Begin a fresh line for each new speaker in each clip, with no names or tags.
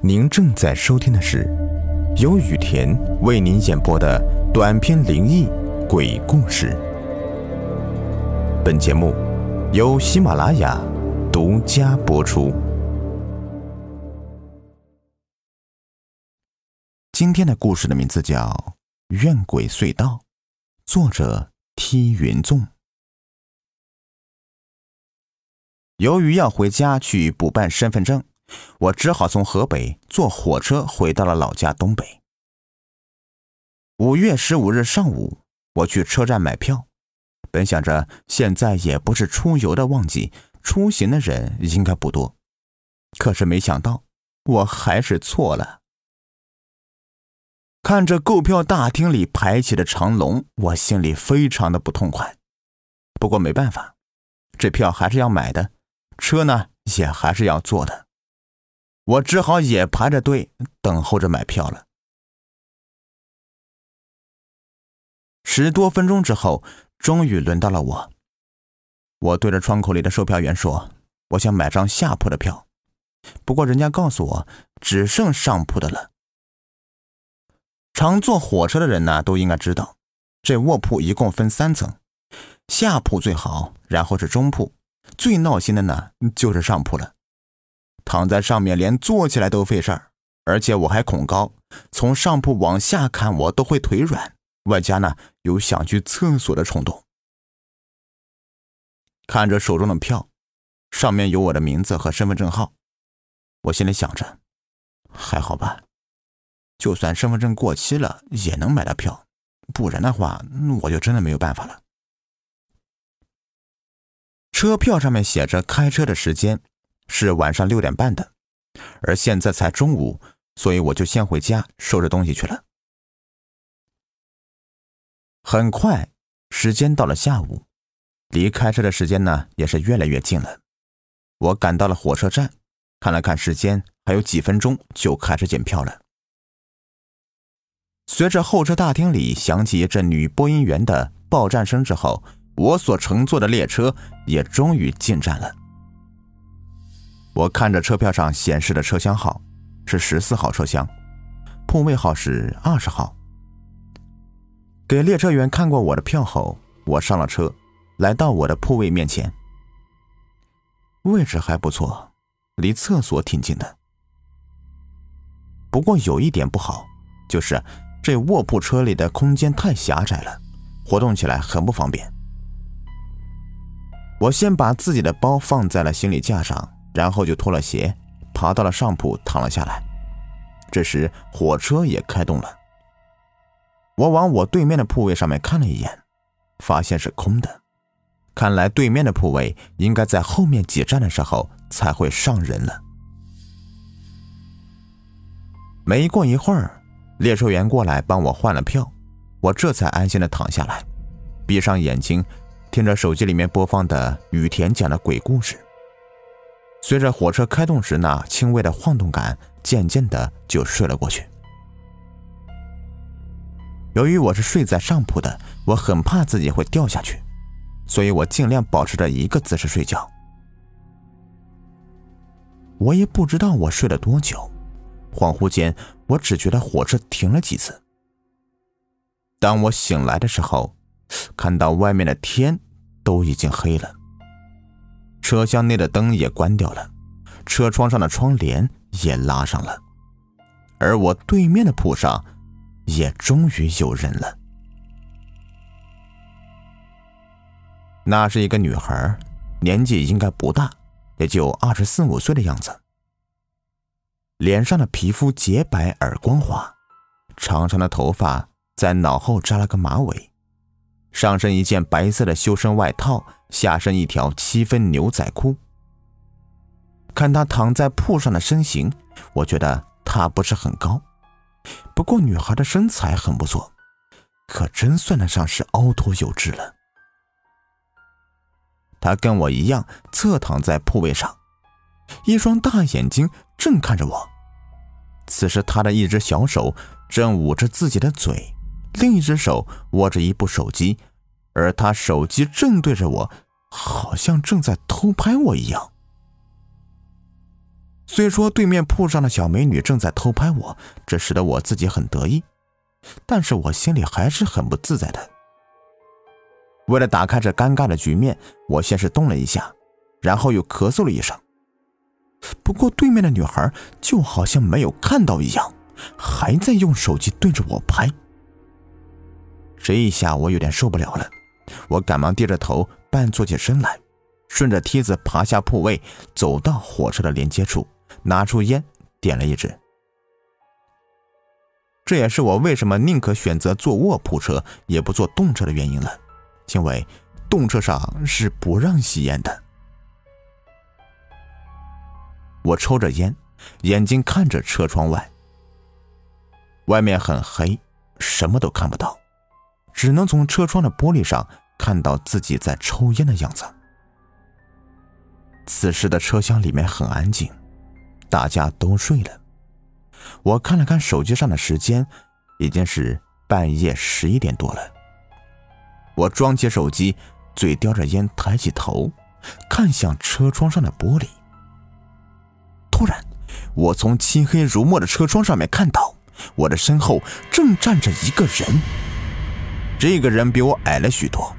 您正在收听的是由雨田为您演播的短篇灵异鬼故事。本节目由喜马拉雅独家播出。今天的故事的名字叫《怨鬼隧道》，作者梯云纵。由于要回家去补办身份证。我只好从河北坐火车回到了老家东北。五月十五日上午，我去车站买票，本想着现在也不是出游的旺季，出行的人应该不多。可是没想到，我还是错了。看着购票大厅里排起的长龙，我心里非常的不痛快。不过没办法，这票还是要买的，车呢也还是要坐的。我只好也排着队等候着买票了。十多分钟之后，终于轮到了我。我对着窗口里的售票员说：“我想买张下铺的票，不过人家告诉我只剩上铺的了。”常坐火车的人呢，都应该知道，这卧铺一共分三层，下铺最好，然后是中铺，最闹心的呢就是上铺了。躺在上面，连坐起来都费事儿，而且我还恐高，从上铺往下看，我都会腿软，外加呢有想去厕所的冲动。看着手中的票，上面有我的名字和身份证号，我心里想着，还好吧，就算身份证过期了，也能买到票，不然的话，我就真的没有办法了。车票上面写着开车的时间。是晚上六点半的，而现在才中午，所以我就先回家收拾东西去了。很快，时间到了下午，离开车的时间呢也是越来越近了。我赶到了火车站，看了看时间，还有几分钟就开始检票了。随着候车大厅里响起一阵女播音员的报站声之后，我所乘坐的列车也终于进站了。我看着车票上显示的车厢号是十四号车厢，铺位号是二十号。给列车员看过我的票后，我上了车，来到我的铺位面前。位置还不错，离厕所挺近的。不过有一点不好，就是这卧铺车里的空间太狭窄了，活动起来很不方便。我先把自己的包放在了行李架上。然后就脱了鞋，爬到了上铺躺了下来。这时火车也开动了。我往我对面的铺位上面看了一眼，发现是空的。看来对面的铺位应该在后面几站的时候才会上人了。没过一会儿，列车员过来帮我换了票，我这才安心的躺下来，闭上眼睛，听着手机里面播放的雨田讲的鬼故事。随着火车开动时那轻微的晃动感，渐渐的就睡了过去。由于我是睡在上铺的，我很怕自己会掉下去，所以我尽量保持着一个姿势睡觉。我也不知道我睡了多久，恍惚间，我只觉得火车停了几次。当我醒来的时候，看到外面的天都已经黑了。车厢内的灯也关掉了，车窗上的窗帘也拉上了，而我对面的铺上也终于有人了。那是一个女孩，年纪应该不大，也就二十四五岁的样子。脸上的皮肤洁白而光滑，长长的头发在脑后扎了个马尾。上身一件白色的修身外套，下身一条七分牛仔裤。看她躺在铺上的身形，我觉得她不是很高，不过女孩的身材很不错，可真算得上是凹凸有致了。她跟我一样侧躺在铺位上，一双大眼睛正看着我。此时，她的一只小手正捂着自己的嘴。另一只手握着一部手机，而他手机正对着我，好像正在偷拍我一样。虽说对面铺上的小美女正在偷拍我，这使得我自己很得意，但是我心里还是很不自在的。为了打开这尴尬的局面，我先是动了一下，然后又咳嗽了一声。不过对面的女孩就好像没有看到一样，还在用手机对着我拍。这一下我有点受不了了，我赶忙低着头，半坐起身来，顺着梯子爬下铺位，走到火车的连接处。拿出烟，点了一支。这也是我为什么宁可选择坐卧铺车，也不坐动车的原因了，因为动车上是不让吸烟的。我抽着烟，眼睛看着车窗外。外面很黑，什么都看不到，只能从车窗的玻璃上看到自己在抽烟的样子。此时的车厢里面很安静。大家都睡了，我看了看手机上的时间，已经是半夜十一点多了。我装起手机，嘴叼着烟，抬起头，看向车窗上的玻璃。突然，我从漆黑如墨的车窗上面看到，我的身后正站着一个人。这个人比我矮了许多，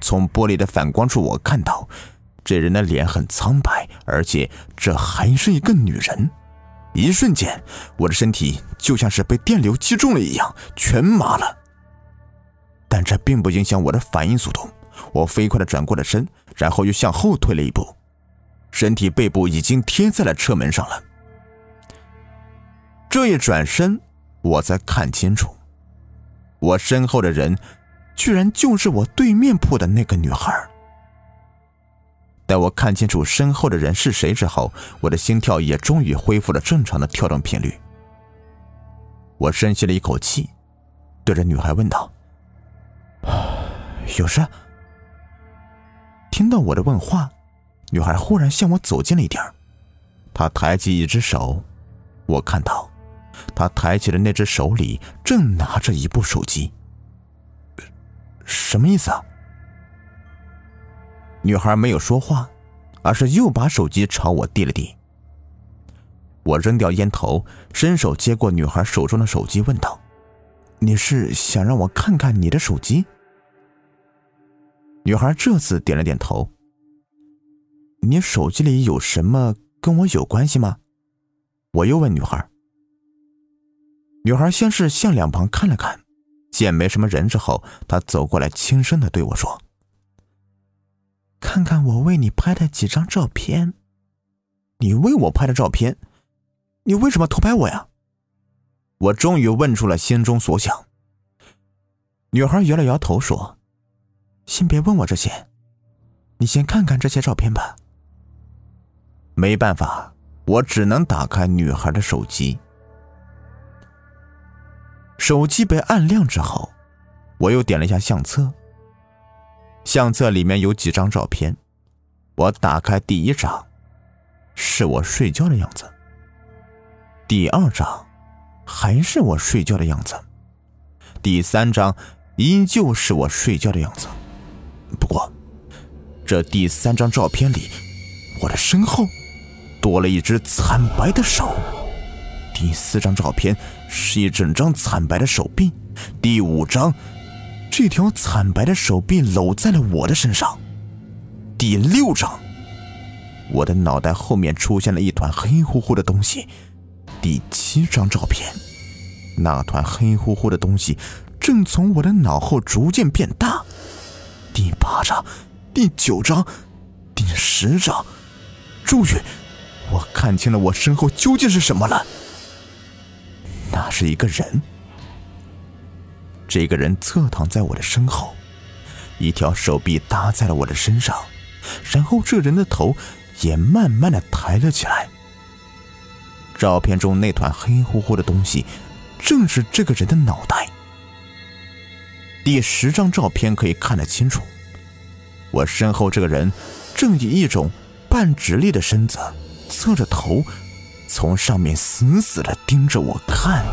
从玻璃的反光处，我看到。这人的脸很苍白，而且这还是一个女人。一瞬间，我的身体就像是被电流击中了一样，全麻了。但这并不影响我的反应速度。我飞快地转过了身，然后又向后退了一步，身体背部已经贴在了车门上了。这一转身，我才看清楚，我身后的人，居然就是我对面铺的那个女孩。待我看清楚身后的人是谁之后，我的心跳也终于恢复了正常的跳动频率。我深吸了一口气，对着女孩问道：“有事？”听到我的问话，女孩忽然向我走近了一点她抬起一只手，我看到，他抬起的那只手里正拿着一部手机。什么意思啊？女孩没有说话，而是又把手机朝我递了递。我扔掉烟头，伸手接过女孩手中的手机，问道：“你是想让我看看你的手机？”女孩这次点了点头。“你手机里有什么跟我有关系吗？”我又问女孩。女孩先是向两旁看了看，见没什么人之后，她走过来，轻声的对我说。看看我为你拍的几张照片，你为我拍的照片，你为什么偷拍我呀？我终于问出了心中所想。女孩摇了摇头说：“先别问我这些，你先看看这些照片吧。”没办法，我只能打开女孩的手机。手机被按亮之后，我又点了一下相册。相册里面有几张照片，我打开第一张，是我睡觉的样子。第二张，还是我睡觉的样子。第三张，依旧是我睡觉的样子。不过，这第三张照片里，我的身后多了一只惨白的手。第四张照片是一整张惨白的手臂。第五张。这条惨白的手臂搂在了我的身上。第六张，我的脑袋后面出现了一团黑乎乎的东西。第七张照片，那团黑乎乎的东西正从我的脑后逐渐变大。第八张，第九张，第十张，终于，我看清了我身后究竟是什么了。是一个人。这个人侧躺在我的身后，一条手臂搭在了我的身上，然后这人的头也慢慢的抬了起来。照片中那团黑乎乎的东西，正是这个人的脑袋。第十张照片可以看得清楚，我身后这个人正以一种半直立的身子，侧着头，从上面死死的盯着我看。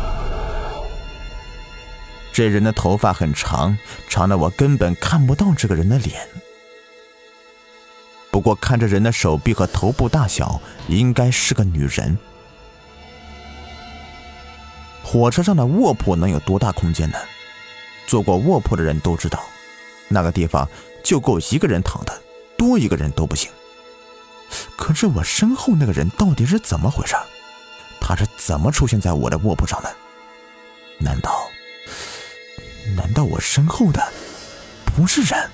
这人的头发很长，长的我根本看不到这个人的脸。不过看着人的手臂和头部大小，应该是个女人。火车上的卧铺能有多大空间呢？坐过卧铺的人都知道，那个地方就够一个人躺的，多一个人都不行。可是我身后那个人到底是怎么回事？他是怎么出现在我的卧铺上的？难道，难道我身后的不是人？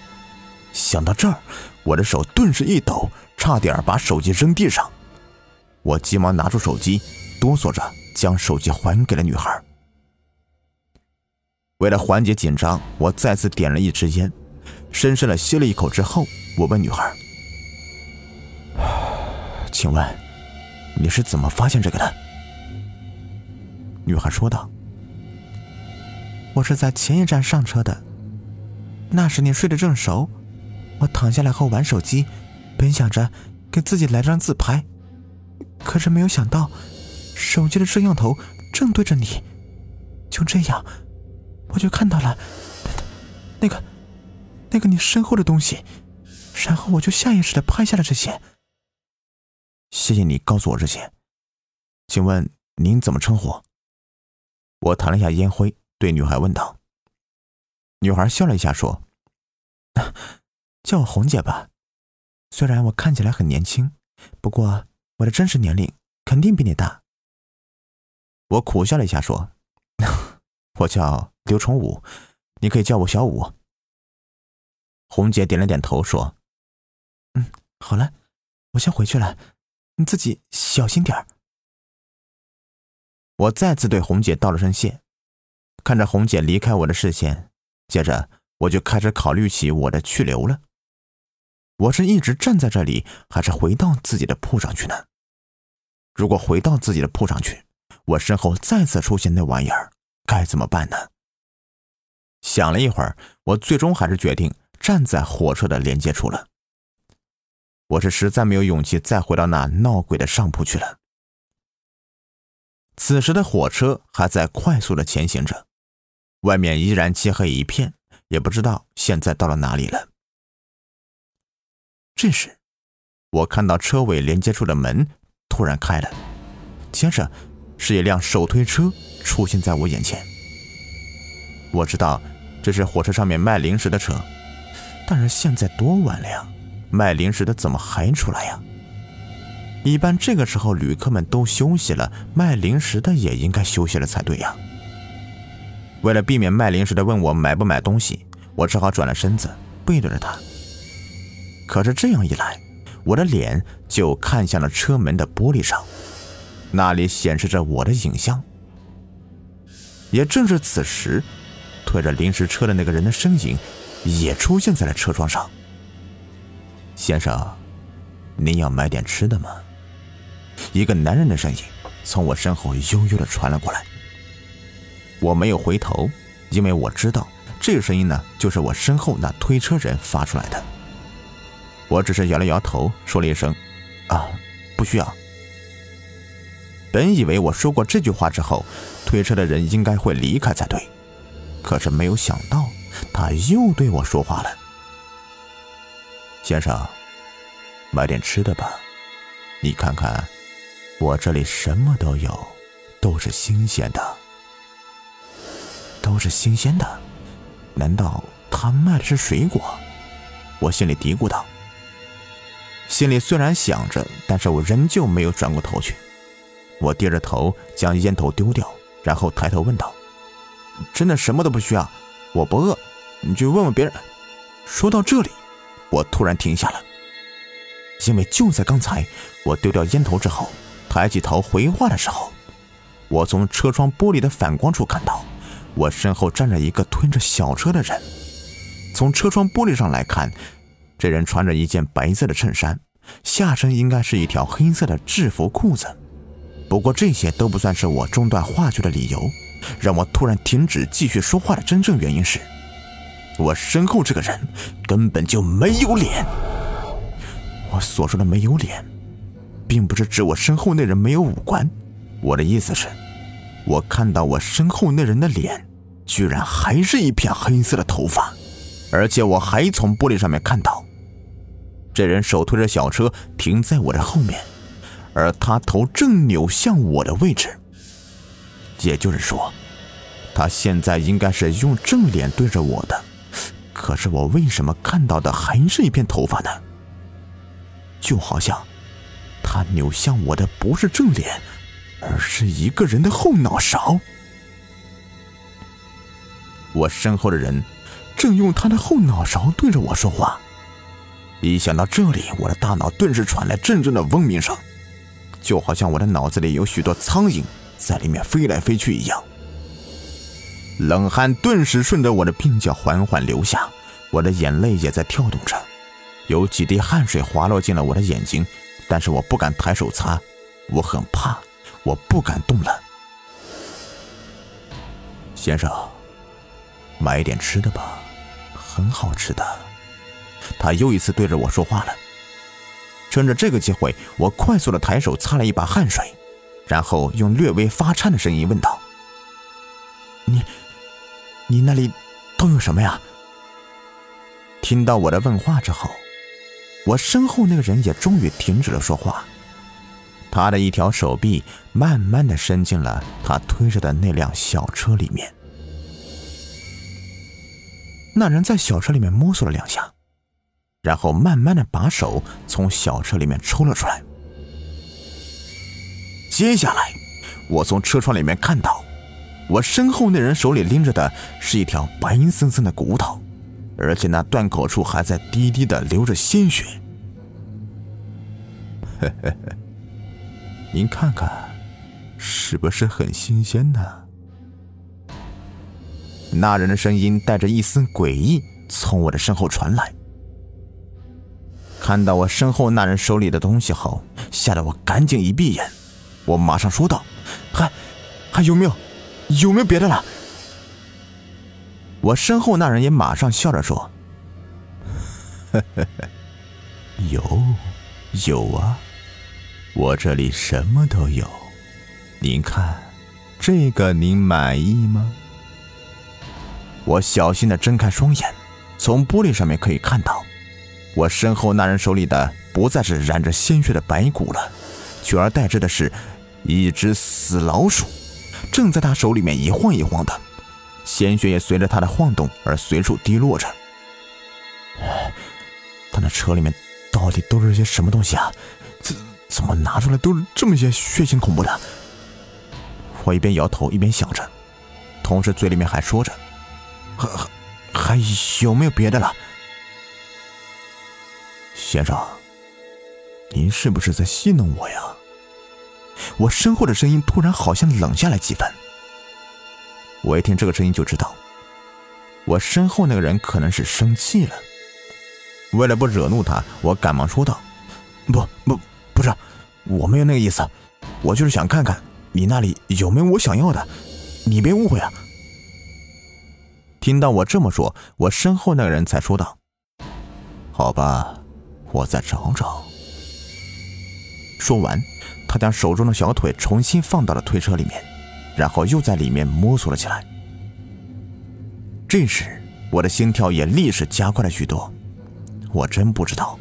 想到这儿，我的手顿时一抖，差点把手机扔地上。我急忙拿出手机，哆嗦着将手机还给了女孩。为了缓解紧张，我再次点了一支烟，深深的吸了一口之后，我问女孩：“请问，你是怎么发现这个的？”女孩说道：“我是在前一站上车的，那时你睡得正熟。”我躺下来后玩手机，本想着给自己来张自拍，可是没有想到，手机的摄像头正对着你。就这样，我就看到了那个、那个你身后的东西，然后我就下意识的拍下了这些。谢谢你告诉我这些，请问您怎么称呼？我弹了一下烟灰，对女孩问道。女孩笑了一下说。叫我红姐吧，虽然我看起来很年轻，不过我的真实年龄肯定比你大。我苦笑了一下说：“ 我叫刘崇武，你可以叫我小武。”红姐点了点头说：“嗯，好了，我先回去了，你自己小心点儿。”我再次对红姐道了声谢，看着红姐离开我的视线，接着我就开始考虑起我的去留了。我是一直站在这里，还是回到自己的铺上去呢？如果回到自己的铺上去，我身后再次出现那玩意儿，该怎么办呢？想了一会儿，我最终还是决定站在火车的连接处了。我是实在没有勇气再回到那闹鬼的上铺去了。此时的火车还在快速的前行着，外面依然漆黑一片，也不知道现在到了哪里了。这时，我看到车尾连接处的门突然开了，接着是一辆手推车出现在我眼前。我知道这是火车上面卖零食的车，但是现在多晚了呀，卖零食的怎么还出来呀？一般这个时候旅客们都休息了，卖零食的也应该休息了才对呀。为了避免卖零食的问我买不买东西，我只好转了身子，背对着他。可是这样一来，我的脸就看向了车门的玻璃上，那里显示着我的影像。也正是此时，推着零食车的那个人的身影也出现在了车窗上。先生，您要买点吃的吗？一个男人的声音从我身后悠悠的传了过来。我没有回头，因为我知道这个声音呢，就是我身后那推车人发出来的。我只是摇了摇头，说了一声：“啊，不需要。”本以为我说过这句话之后，推车的人应该会离开才对，可是没有想到他又对我说话了：“先生，买点吃的吧，你看看，我这里什么都有，都是新鲜的，都是新鲜的。难道他卖的是水果？”我心里嘀咕道。心里虽然想着，但是我仍旧没有转过头去。我低着头将烟头丢掉，然后抬头问道：“真的什么都不需要？我不饿，你去问问别人。”说到这里，我突然停下了，因为就在刚才，我丢掉烟头之后，抬起头回话的时候，我从车窗玻璃的反光处看到，我身后站着一个推着小车的人。从车窗玻璃上来看。这人穿着一件白色的衬衫，下身应该是一条黑色的制服裤子。不过这些都不算是我中断话剧的理由。让我突然停止继续说话的真正原因是，我身后这个人根本就没有脸。我所说的没有脸，并不是指我身后那人没有五官。我的意思是，我看到我身后那人的脸，居然还是一片黑色的头发，而且我还从玻璃上面看到。这人手推着小车停在我的后面，而他头正扭向我的位置。也就是说，他现在应该是用正脸对着我的。可是我为什么看到的还是一片头发呢？就好像他扭向我的不是正脸，而是一个人的后脑勺。我身后的人正用他的后脑勺对着我说话。一想到这里，我的大脑顿时传来阵阵的嗡鸣声，就好像我的脑子里有许多苍蝇在里面飞来飞去一样。冷汗顿时顺着我的鬓角缓缓流下，我的眼泪也在跳动着，有几滴汗水滑落进了我的眼睛，但是我不敢抬手擦，我很怕，我不敢动了。先生，买一点吃的吧，很好吃的。他又一次对着我说话了。趁着这个机会，我快速的抬手擦了一把汗水，然后用略微发颤的声音问道：“你，你那里都有什么呀？”听到我的问话之后，我身后那个人也终于停止了说话。他的一条手臂慢慢的伸进了他推着的那辆小车里面。那人在小车里面摸索了两下。然后慢慢的把手从小车里面抽了出来。接下来，我从车窗里面看到，我身后那人手里拎着的是一条白森森的骨头，而且那断口处还在滴滴的流着鲜血。嘿嘿嘿，您看看，是不是很新鲜呢？那人的声音带着一丝诡异，从我的身后传来。看到我身后那人手里的东西后，吓得我赶紧一闭眼。我马上说道：“还还有没有？有没有别的了？”我身后那人也马上笑着说：“，有有啊，我这里什么都有。您看，这个您满意吗？”我小心的睁开双眼，从玻璃上面可以看到。我身后那人手里的不再是染着鲜血的白骨了，取而代之的是一只死老鼠，正在他手里面一晃一晃的，鲜血也随着他的晃动而随处滴落着。他那车里面到底都是些什么东西啊？怎怎么拿出来都是这么些血腥恐怖的？我一边摇头一边想着，同时嘴里面还说着：“还还还有没有别的了？”先生，您是不是在戏弄我呀？我身后的声音突然好像冷下来几分。我一听这个声音就知道，我身后那个人可能是生气了。为了不惹怒他，我赶忙说道：“不不，不是，我没有那个意思，我就是想看看你那里有没有我想要的，你别误会啊。”听到我这么说，我身后那个人才说道：“好吧。”我再找找。说完，他将手中的小腿重新放到了推车里面，然后又在里面摸索了起来。这时，我的心跳也立时加快了许多。我真不知道，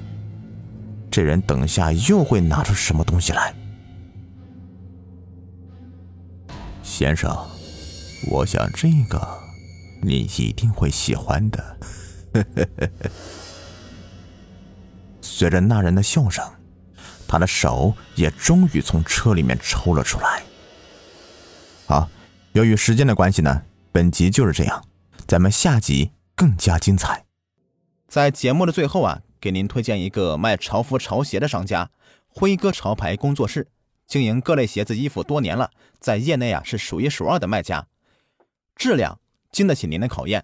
这人等下又会拿出什么东西来。先生，我想这个你一定会喜欢的。随着那人的笑声，他的手也终于从车里面抽了出来。好，由于时间的关系呢，本集就是这样，咱们下集更加精彩。在节目的最后啊，给您推荐一个卖潮服潮鞋的商家——辉哥潮牌工作室，经营各类鞋子衣服多年了，在业内啊是数一数二的卖家，质量经得起您的考验。